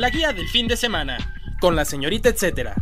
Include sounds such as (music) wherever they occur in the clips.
La guía del fin de semana, con la señorita etcétera.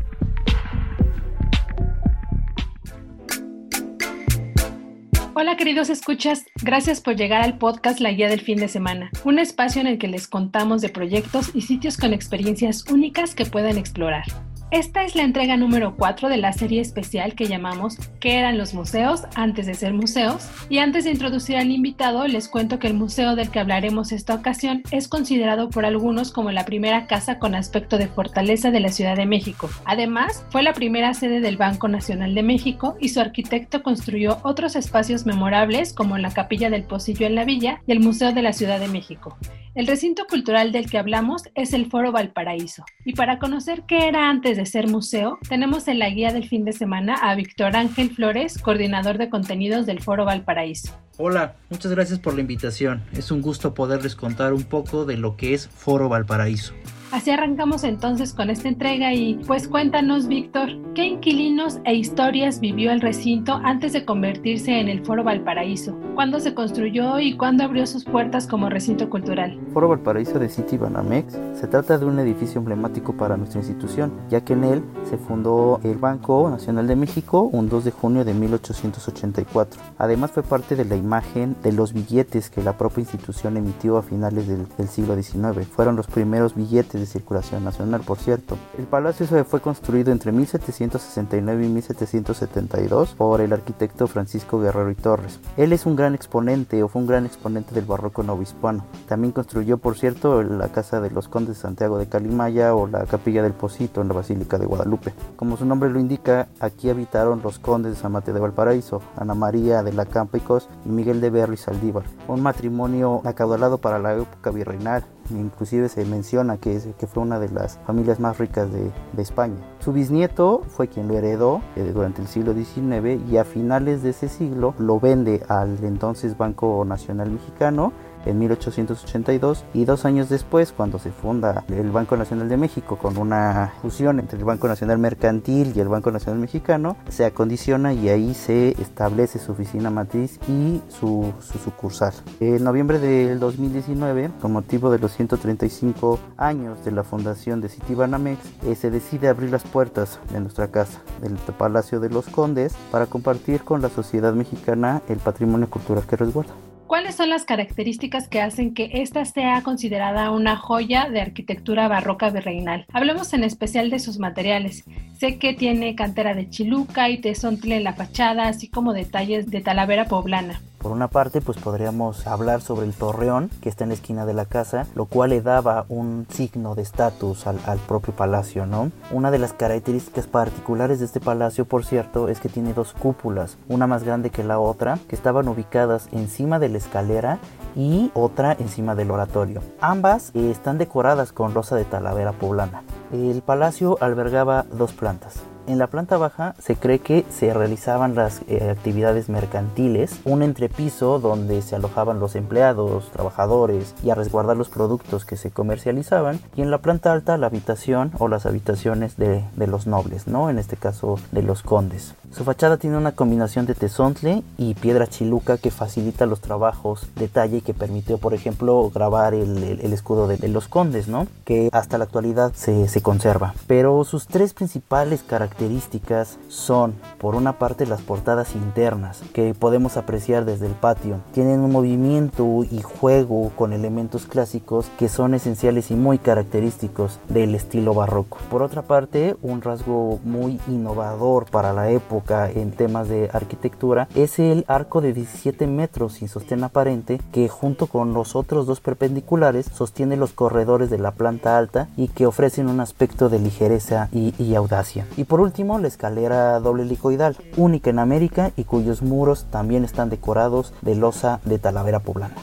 Hola queridos escuchas, gracias por llegar al podcast La Guía del Fin de Semana, un espacio en el que les contamos de proyectos y sitios con experiencias únicas que pueden explorar. Esta es la entrega número 4 de la serie especial que llamamos ¿Qué eran los museos antes de ser museos? Y antes de introducir al invitado, les cuento que el museo del que hablaremos esta ocasión es considerado por algunos como la primera casa con aspecto de fortaleza de la Ciudad de México. Además, fue la primera sede del Banco Nacional de México y su arquitecto construyó otros espacios memorables como la Capilla del Pocillo en la Villa y el Museo de la Ciudad de México. El recinto cultural del que hablamos es el Foro Valparaíso. Y para conocer qué era antes de ser museo, tenemos en la guía del fin de semana a Víctor Ángel Flores, coordinador de contenidos del Foro Valparaíso. Hola, muchas gracias por la invitación. Es un gusto poderles contar un poco de lo que es Foro Valparaíso. Así arrancamos entonces con esta entrega y pues cuéntanos Víctor, ¿qué inquilinos e historias vivió el recinto antes de convertirse en el Foro Valparaíso? ¿Cuándo se construyó y cuándo abrió sus puertas como recinto cultural? Foro Valparaíso de City Banamex se trata de un edificio emblemático para nuestra institución, ya que en él se fundó el Banco Nacional de México un 2 de junio de 1884. Además fue parte de la imagen de los billetes que la propia institución emitió a finales del, del siglo XIX. Fueron los primeros billetes de circulación nacional, por cierto. El palacio fue construido entre 1769 y 1772 por el arquitecto Francisco Guerrero y Torres. Él es un gran exponente o fue un gran exponente del barroco novohispano. También construyó, por cierto, la casa de los condes de Santiago de Calimaya o la capilla del Pocito en la Basílica de Guadalupe. Como su nombre lo indica, aquí habitaron los condes de San Mateo de Valparaíso, Ana María de la Campicos y Miguel de Berro y Saldívar. Un matrimonio acaudalado para la época virreinal, inclusive se menciona que, que fue una de las familias más ricas de, España. Su bisnieto fue quien lo heredó eh, durante el siglo XIX y a finales de ese siglo lo vende al entonces Banco Nacional Mexicano en 1882 y dos años después cuando se funda el Banco Nacional de México con una fusión entre el Banco Nacional Mercantil y el Banco Nacional Mexicano se acondiciona y ahí se establece su oficina matriz y su, su sucursal. En noviembre del 2019 con motivo de los 135 años de la fundación de Citibanamex eh, se decide abrir las puertas de nuestra casa del Palacio de los Condes para compartir con la sociedad mexicana el patrimonio cultural que resguarda. ¿Cuáles son las características que hacen que esta sea considerada una joya de arquitectura barroca virreinal? Hablemos en especial de sus materiales. Sé que tiene cantera de chiluca y tesontle en la fachada, así como detalles de talavera poblana. Por una parte, pues podríamos hablar sobre el torreón que está en la esquina de la casa, lo cual le daba un signo de estatus al, propio palacio, ¿no? Una de las características particulares de este palacio, por cierto, es que tiene dos cúpulas, una más grande que la otra, que estaban ubicadas encima de la escalera y otra encima del oratorio. Ambas eh, están decoradas con rosa de talavera poblana. El palacio albergaba dos plantas. En la planta baja se cree que se realizaban las eh, actividades mercantiles, un entrepiso donde se alojaban los empleados, trabajadores y a resguardar los productos que se comercializaban, y en la planta alta la habitación o las habitaciones de, de los nobles, ¿no? En este caso de los condes. Su fachada tiene una combinación de tesontle y piedra chiluca que facilita los trabajos de talla y que permitió, por ejemplo, grabar el, escudo de, los condes, ¿no? Que hasta la actualidad se, se conserva. Pero sus tres principales características son, por una parte, las portadas internas que podemos apreciar desde el patio. Tienen un movimiento y juego con elementos clásicos que son esenciales y muy característicos del estilo barroco. Por otra parte, un rasgo muy innovador para la época en temas de arquitectura es el arco de 17 metros sin sostén aparente que junto con los otros dos perpendiculares sostiene los corredores de la planta alta y que ofrecen un aspecto de ligereza y, y audacia. Y por último, la escalera doble helicoidal, única en América y cuyos muros también están decorados de losa de talavera poblana.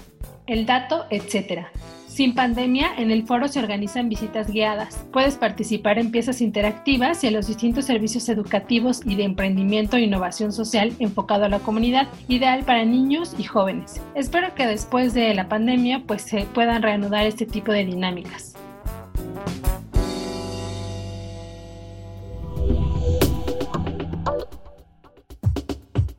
El dato, etcétera. Sin pandemia, en el foro se organizan visitas guiadas. Puedes participar en piezas interactivas y en los distintos servicios educativos y de emprendimiento e innovación social enfocado a la comunidad, ideal para niños y jóvenes. Espero que después de la pandemia pues se puedan reanudar este tipo de dinámicas.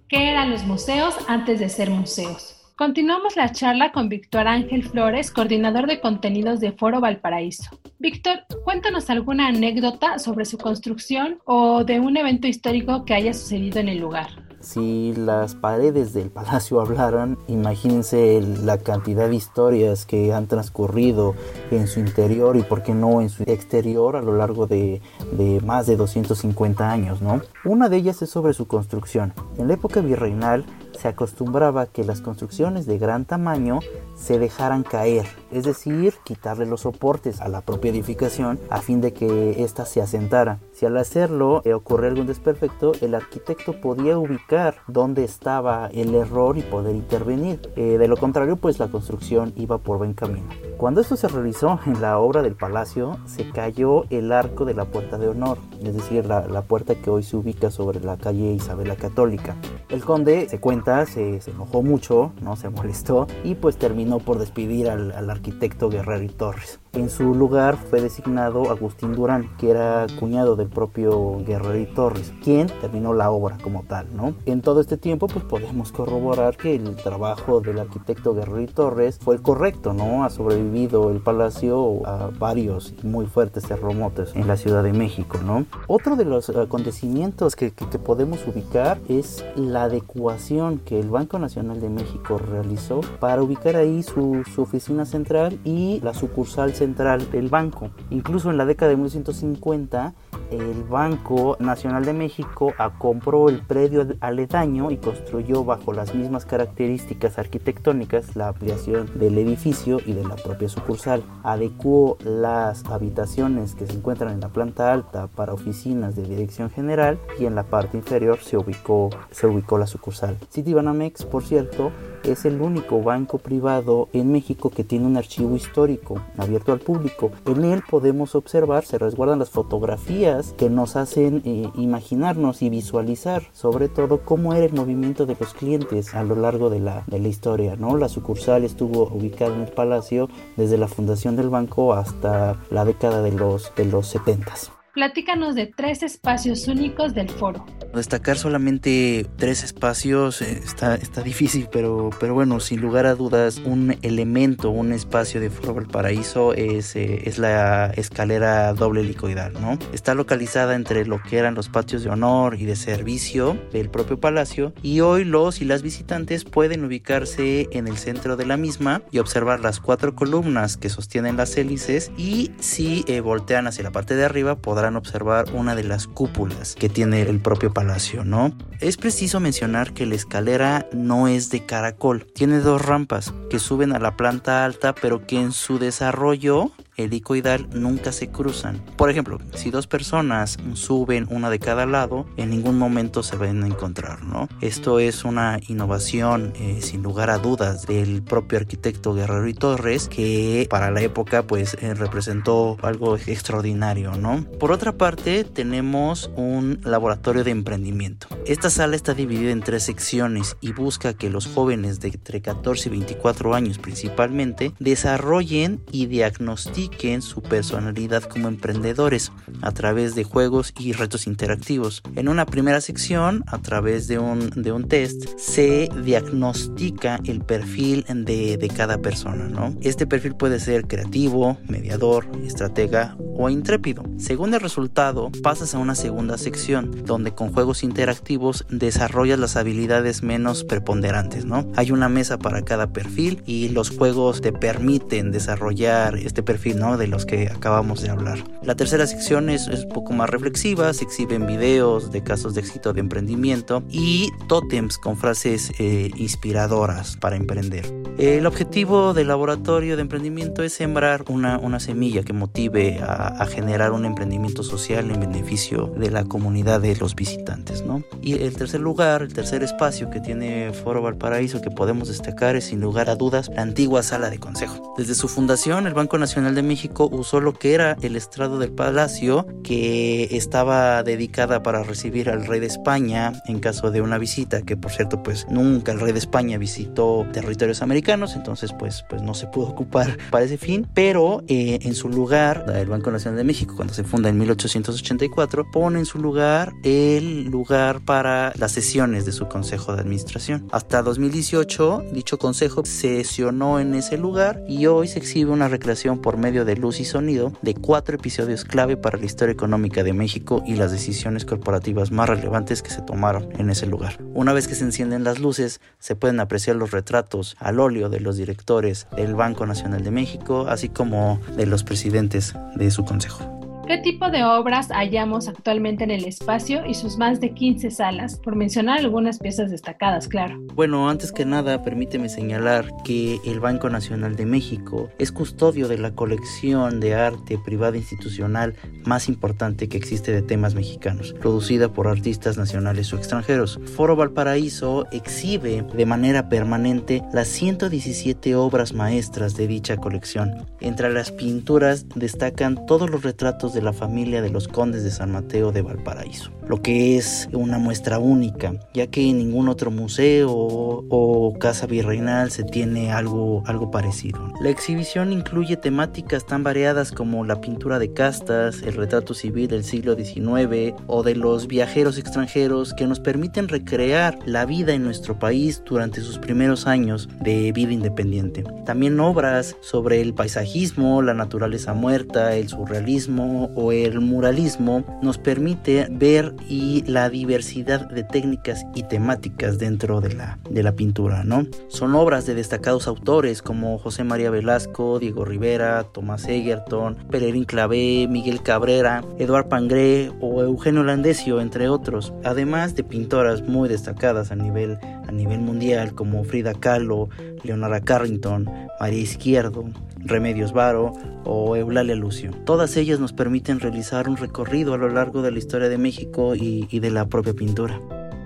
¿Qué eran los museos antes de ser museos? Continuamos la charla con Víctor Ángel Flores, coordinador de contenidos de Foro Valparaíso. Víctor, cuéntanos alguna anécdota sobre su construcción o de un evento histórico que haya sucedido en el lugar. Si las paredes del palacio hablaran, imagínense la cantidad de historias que han transcurrido en su interior y, por qué no, en su exterior a lo largo de, de más de 250 años, ¿no? Una de ellas es sobre su construcción. En la época virreinal, se acostumbraba que las construcciones de gran tamaño se dejaran caer, es decir, quitarle los soportes a la propia edificación a fin de que ésta se asentara. Si al hacerlo eh, ocurría algún desperfecto, el arquitecto podía ubicar dónde estaba el error y poder intervenir. Eh, de lo contrario, pues la construcción iba por buen camino. Cuando esto se realizó (laughs) en la obra del palacio, se cayó el arco de la puerta de honor, es decir, la, la puerta que hoy se ubica sobre la calle Isabel la Católica. El conde se cuenta, se, se, enojó mucho, no se molestó y pues terminó por despedir al, al arquitecto Guerrero y Torres. En su lugar fue designado Agustín Durán, que era cuñado del propio Guerrero y Torres, quien terminó la obra como tal, ¿no? En todo este tiempo, pues podemos corroborar que el trabajo del arquitecto Guerrero y Torres fue el correcto, ¿no? Ha sobrevivido el palacio a varios muy fuertes terremotos en la Ciudad de México, ¿no? Otro de los acontecimientos que, que, que podemos ubicar es la adecuación que el Banco Nacional de México realizó para ubicar ahí su, su oficina central y la sucursal central del banco. Incluso en la década de 1950, el Banco Nacional de México compró el predio aledaño y construyó bajo las mismas características arquitectónicas la ampliación del edificio y de la propia sucursal. Adecuó las habitaciones que se encuentran en la planta alta para oficinas de dirección general y en la parte inferior se ubicó, se ubicó la sucursal. Citibanamex, por cierto, es el único banco privado en México que tiene un archivo histórico abierto al público. En él podemos observar, se resguardan las fotografías que nos hacen eh, imaginarnos y visualizar sobre todo cómo era el movimiento de los clientes a lo largo de la, de la historia. ¿no? La sucursal estuvo ubicada en el palacio desde la fundación del banco hasta la década de los, de los 70 platícanos de tres espacios únicos del foro. Destacar solamente tres espacios eh, está, está difícil, pero, pero bueno, sin lugar a dudas, un elemento, un espacio de Foro Valparaíso es, eh, es la escalera doble helicoidal, ¿no? Está localizada entre lo que eran los patios de honor y de servicio del propio palacio y hoy los y las visitantes pueden ubicarse en el centro de la misma y observar las cuatro columnas que sostienen las hélices y si eh, voltean hacia la parte de arriba podrán observar una de las cúpulas que tiene el propio palacio, ¿no? Es preciso mencionar que la escalera no es de caracol, tiene dos rampas que suben a la planta alta, pero que en su desarrollo helicoidal nunca se cruzan. Por ejemplo, si dos personas suben una de cada lado, en ningún momento se van a encontrar, ¿no? Esto es una innovación eh, sin lugar a dudas del propio arquitecto Guerrero y Torres que para la época pues eh, representó algo extraordinario, ¿no? Por otra parte, tenemos un laboratorio de emprendimiento. Esta sala está dividida en tres secciones y busca que los jóvenes de entre 14 y 24 años principalmente desarrollen y diagnostiquen su personalidad como emprendedores a través de juegos y retos interactivos. En una primera sección, a través de un, de un test, se diagnostica el perfil de, de cada persona. ¿no? Este perfil puede ser creativo, mediador, estratega o intrépido. Según el resultado, pasas a una segunda sección donde con juegos interactivos desarrollas las habilidades menos preponderantes, ¿no? Hay una mesa para cada perfil y los juegos te permiten desarrollar este perfil, ¿no? De los que acabamos de hablar. La tercera sección es, un poco más reflexiva, se exhiben videos de casos de éxito de emprendimiento y tótems con frases eh, inspiradoras para emprender. El objetivo del laboratorio de emprendimiento es sembrar una, una semilla que motive a, a, generar un emprendimiento social en beneficio de la comunidad de los visitantes. ¿no? Y el tercer lugar, el tercer espacio que tiene Foro Valparaíso que podemos destacar es sin lugar a dudas la antigua sala de consejo. Desde su fundación, el Banco Nacional de México usó lo que era el estrado del palacio que estaba dedicada para recibir al rey de España en caso de una visita, que por cierto pues nunca el rey de España visitó territorios americanos, entonces pues, pues no se pudo ocupar para ese fin, pero eh, en su lugar, el Banco Nacional de México cuando se funda en 1884, pone en su lugar el lugar para las sesiones de su consejo de administración. Hasta 2018, dicho consejo sesionó en ese lugar y hoy se exhibe una recreación por medio de luz y sonido de cuatro episodios clave para la historia económica de México y las decisiones corporativas más relevantes que se tomaron en ese lugar. Una vez que se encienden las luces, se pueden apreciar los retratos al óleo de los directores del Banco Nacional de México, así como de los presidentes de su consejo. ¿Qué tipo de obras hallamos actualmente en el espacio y sus más de 15 salas? Por mencionar algunas piezas destacadas, claro. Bueno, antes que nada, permíteme señalar que el Banco Nacional de México es custodio de la colección de arte privada institucional más importante que existe de temas mexicanos, producida por artistas nacionales o extranjeros. Foro Valparaíso exhibe de manera permanente las 117 obras maestras de dicha colección. Entre las pinturas destacan todos los retratos de la familia de los condes de San Mateo de Valparaíso, lo que es una muestra única, ya que en ningún otro museo o casa virreinal se tiene algo, algo parecido. La exhibición incluye temáticas tan variadas como la pintura de castas, el retrato civil del siglo XIX o de los viajeros extranjeros que nos permiten recrear la vida en nuestro país durante sus primeros años de vida independiente. También obras sobre el paisajismo, la naturaleza muerta, el surrealismo, o el muralismo nos permite ver y la diversidad de técnicas y temáticas dentro de la, de la pintura, ¿no? Son obras de destacados autores como José María Velasco, Diego Rivera, Tomás Egerton, Pererín Clavé, Miguel Cabrera, Eduard Pangré o Eugenio Landesio, entre otros, además de pintoras muy destacadas a nivel, a nivel mundial como Frida Kahlo, Leonora Carrington, María Izquierdo, Remedios Varo o Eulalia Lucio. Todas ellas nos permiten realizar un recorrido a lo largo de la historia de México y, y de la propia pintura.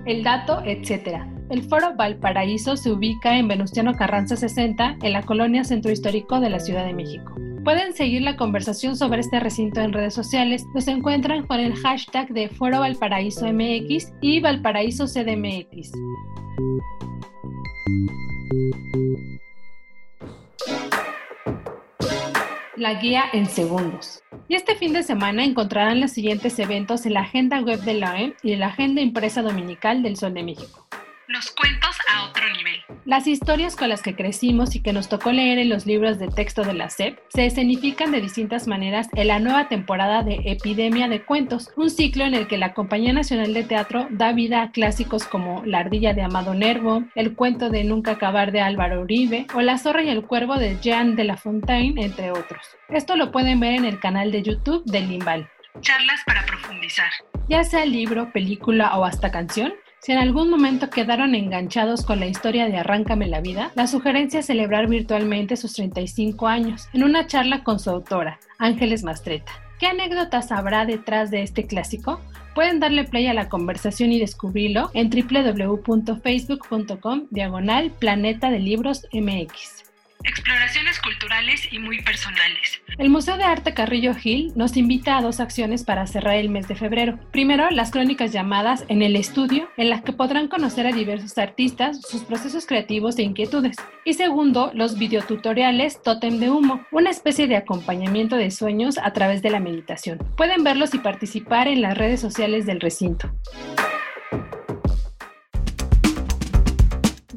El dato, etc. El Foro Valparaíso se ubica en Venustiano Carranza 60, en la colonia Centro Histórico de la Ciudad de México. Pueden seguir la conversación sobre este recinto en redes sociales. Los encuentran con el hashtag de Foro Valparaíso MX y Valparaíso CDMX. la guía en segundos. Y este fin de semana encontrarán los siguientes eventos en la agenda web de la OEM y en la agenda impresa dominical del Sol de México. Los cuentos a otro nivel. Las historias con las que crecimos y que nos tocó leer en los libros de texto de la SEP se escenifican de distintas maneras en la nueva temporada de Epidemia de Cuentos, un ciclo en el que la Compañía Nacional de Teatro da vida a clásicos como La ardilla de Amado Nervo, El cuento de Nunca acabar de Álvaro Uribe o La zorra y el cuervo de Jean de la Fontaine, entre otros. Esto lo pueden ver en el canal de YouTube del Limbal. Charlas para profundizar. Ya sea libro, película o hasta canción, si en algún momento quedaron enganchados con la historia de Arráncame la vida, la sugerencia es celebrar virtualmente sus 35 años en una charla con su autora, Ángeles Mastreta. ¿Qué anécdotas habrá detrás de este clásico? Pueden darle play a la conversación y descubrirlo en www.facebook.com diagonal Planeta de Libros MX exploraciones culturales y muy personales. El Museo de Arte Carrillo Gil nos invita a dos acciones para cerrar el mes de febrero. Primero, las crónicas llamadas En el Estudio, en las que podrán conocer a diversos artistas, sus procesos creativos e inquietudes. Y segundo, los videotutoriales Totem de Humo, una especie de acompañamiento de sueños a través de la meditación. Pueden verlos y participar en las redes sociales del recinto.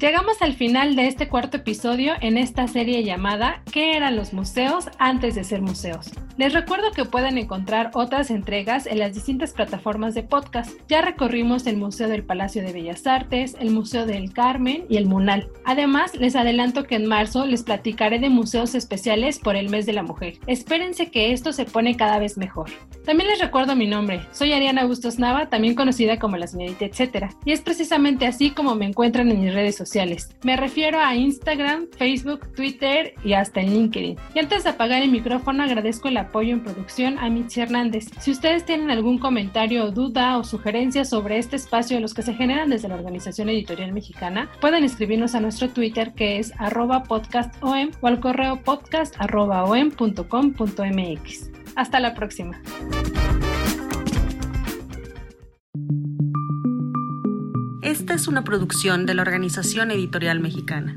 Llegamos al final de este cuarto episodio en esta serie llamada ¿Qué eran los museos antes de ser museos? Les recuerdo que pueden encontrar otras entregas en las distintas plataformas de podcast. Ya recorrimos el Museo del Palacio de Bellas Artes, el Museo del Carmen y el Munal. Además, les adelanto que en marzo les platicaré de museos especiales por el mes de la mujer. Espérense que esto se pone cada vez mejor. También les recuerdo mi nombre. Soy Ariana Bustos Nava, también conocida como la señorita etcétera. Y es precisamente así como me encuentran en mis redes sociales. Me refiero a Instagram, Facebook, Twitter y hasta en LinkedIn. Y antes de apagar el micrófono agradezco el apoyo en producción a Mitzi Hernández. Si ustedes tienen algún comentario, duda o sugerencia sobre este espacio de los que se generan desde la Organización Editorial Mexicana, pueden escribirnos a nuestro Twitter que es arroba podcastom o al correo podcast.om.com.mx. Hasta la próxima. Esta es una producción de la Organización Editorial Mexicana.